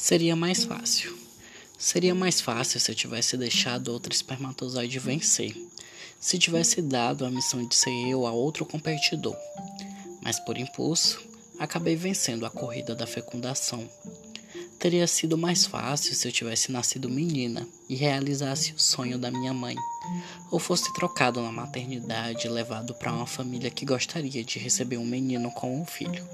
Seria mais fácil. Seria mais fácil se eu tivesse deixado outro espermatozoide vencer. Se tivesse dado a missão de ser eu a outro competidor. Mas por impulso, acabei vencendo a corrida da fecundação. Teria sido mais fácil se eu tivesse nascido menina e realizasse o sonho da minha mãe, ou fosse trocado na maternidade e levado para uma família que gostaria de receber um menino como um filho.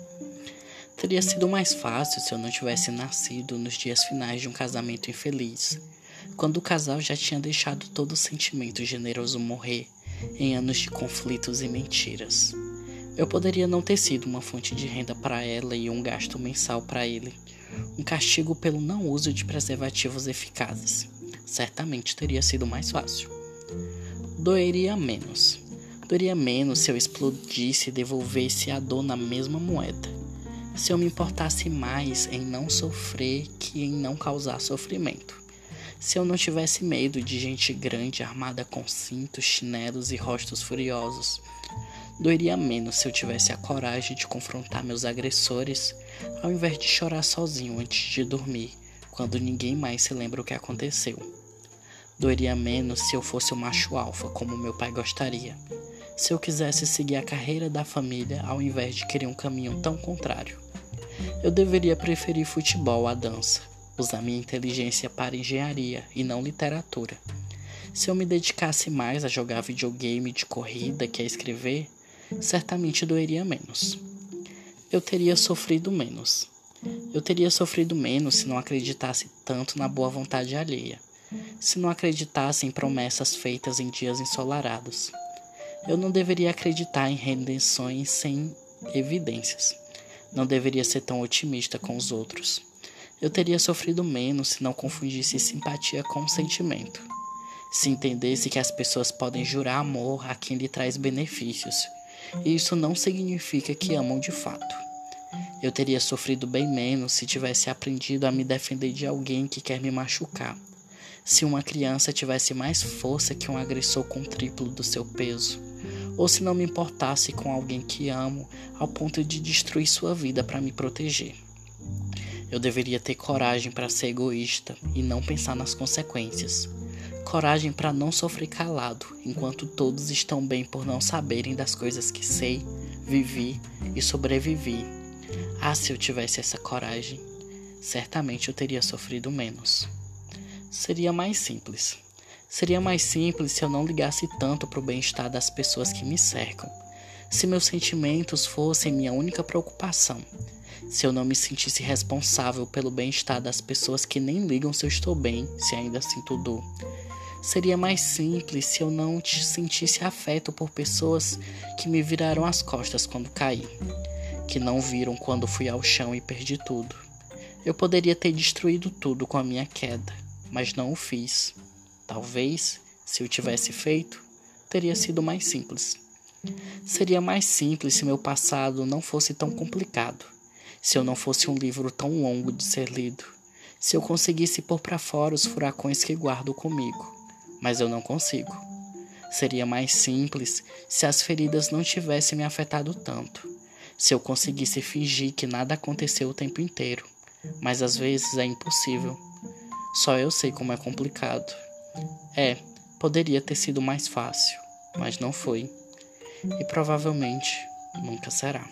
Teria sido mais fácil se eu não tivesse nascido nos dias finais de um casamento infeliz, quando o casal já tinha deixado todo o sentimento generoso morrer em anos de conflitos e mentiras. Eu poderia não ter sido uma fonte de renda para ela e um gasto mensal para ele, um castigo pelo não uso de preservativos eficazes. Certamente teria sido mais fácil. Doeria menos. Doeria menos se eu explodisse e devolvesse a dor na mesma moeda se eu me importasse mais em não sofrer que em não causar sofrimento. Se eu não tivesse medo de gente grande armada com cintos, chinelos e rostos furiosos. Doeria menos se eu tivesse a coragem de confrontar meus agressores, ao invés de chorar sozinho antes de dormir, quando ninguém mais se lembra o que aconteceu. Doeria menos se eu fosse o macho alfa, como meu pai gostaria. Se eu quisesse seguir a carreira da família ao invés de querer um caminho tão contrário. Eu deveria preferir futebol à dança, usar minha inteligência para engenharia e não literatura. Se eu me dedicasse mais a jogar videogame de corrida que a escrever, certamente doeria menos. Eu teria sofrido menos. Eu teria sofrido menos se não acreditasse tanto na boa vontade alheia, se não acreditasse em promessas feitas em dias ensolarados. Eu não deveria acreditar em redenções sem evidências. Não deveria ser tão otimista com os outros. Eu teria sofrido menos se não confundisse simpatia com sentimento. Se entendesse que as pessoas podem jurar amor a quem lhe traz benefícios, e isso não significa que amam de fato. Eu teria sofrido bem menos se tivesse aprendido a me defender de alguém que quer me machucar. Se uma criança tivesse mais força que um agressor com triplo do seu peso ou se não me importasse com alguém que amo ao ponto de destruir sua vida para me proteger. Eu deveria ter coragem para ser egoísta e não pensar nas consequências. Coragem para não sofrer calado enquanto todos estão bem por não saberem das coisas que sei, vivi e sobrevivi. Ah, se eu tivesse essa coragem, certamente eu teria sofrido menos. Seria mais simples. Seria mais simples se eu não ligasse tanto para o bem-estar das pessoas que me cercam. Se meus sentimentos fossem minha única preocupação. Se eu não me sentisse responsável pelo bem-estar das pessoas que nem ligam se eu estou bem, se ainda sinto dor. Seria mais simples se eu não sentisse afeto por pessoas que me viraram as costas quando caí, que não viram quando fui ao chão e perdi tudo. Eu poderia ter destruído tudo com a minha queda, mas não o fiz. Talvez, se eu tivesse feito, teria sido mais simples. Seria mais simples se meu passado não fosse tão complicado, se eu não fosse um livro tão longo de ser lido, se eu conseguisse pôr para fora os furacões que guardo comigo, mas eu não consigo. Seria mais simples se as feridas não tivessem me afetado tanto, se eu conseguisse fingir que nada aconteceu o tempo inteiro, mas às vezes é impossível. Só eu sei como é complicado. É, poderia ter sido mais fácil, mas não foi. E provavelmente nunca será.